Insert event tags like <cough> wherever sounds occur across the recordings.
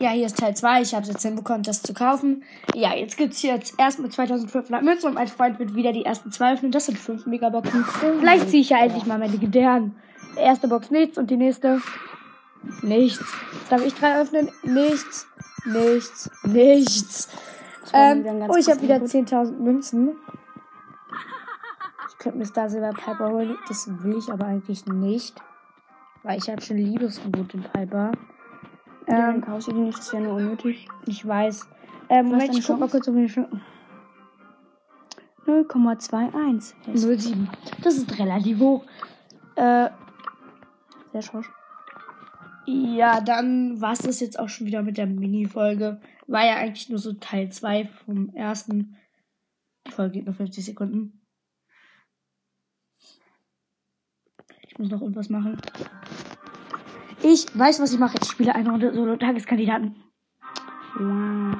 Ja, hier ist Teil 2. Ich habe es jetzt hinbekommen, das zu kaufen. Ja, jetzt gibt's hier jetzt erstmal 2500 Münzen und mein Freund wird wieder die ersten zwei öffnen. Das sind 5 Megaboxen. Vielleicht ziehe ich ja endlich mal meine legendären. Erste Box nichts und die nächste nichts. Darf ich drei öffnen? Nichts, nichts, nichts. Ähm, oh, ich habe wieder 10.000 Münzen. Ich könnte mir Star Silver Piper holen. Das will ich aber eigentlich nicht. Weil ich habe schon Liebesgebot in Piper. Ja, dann kaufst du die nicht, das wäre nur unnötig. Ich weiß. Ähm, Moment, ich guck mal kurz auf meine Chance. 0,21. 07. Das ist relativ hoch. Äh, Sehr schorsch. ja, dann war's das jetzt auch schon wieder mit der Mini-Folge. War ja eigentlich nur so Teil 2 vom ersten. Die Folge geht nur 50 Sekunden. Ich muss noch irgendwas machen. Ich weiß, was ich mache. Ich spiele eine Runde Solo-Tageskandidaten. Wow.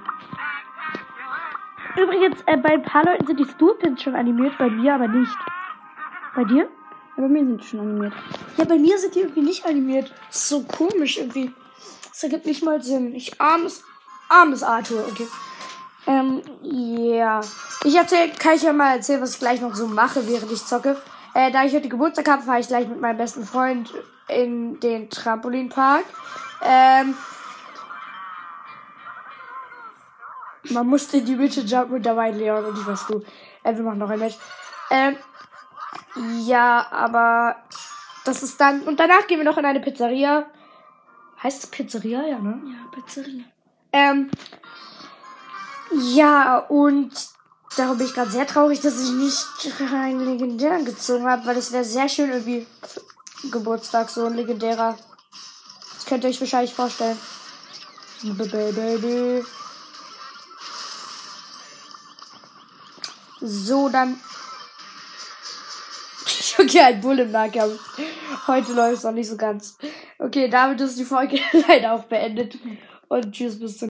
Übrigens, äh, bei ein paar Leuten sind die Stu-Pins schon animiert, bei mir aber nicht. Bei dir? Ja, bei mir sind die schon animiert. Ja, bei mir sind die irgendwie nicht animiert. Das ist so komisch irgendwie. Das ergibt nicht mal Sinn. Ich armes, armes Arthur, okay. Ähm, ja. Ich erzähl, kann ich ja mal erzählen, was ich gleich noch so mache, während ich zocke. Äh, da ich heute Geburtstag habe, fahre ich gleich mit meinem besten Freund in den Trampolinpark. Ähm, man musste die Mitte jumpen und dabei Leon und ich was du. Äh, wir machen noch ein Match. Ähm, ja, aber das ist dann. Und danach gehen wir noch in eine Pizzeria. Heißt es Pizzeria? Ja, ne? Ja, Pizzeria. Ähm, ja, und darum bin ich gerade sehr traurig, dass ich nicht einen legendären gezogen habe, weil es wäre sehr schön irgendwie Geburtstag, so ein legendärer. Das könnt ihr euch wahrscheinlich vorstellen. So, dann. <laughs> Okay, ein Bull im Nahkampf. Heute läuft es noch nicht so ganz. Okay, damit ist die Folge <laughs> leider auch beendet. Und tschüss, bis zum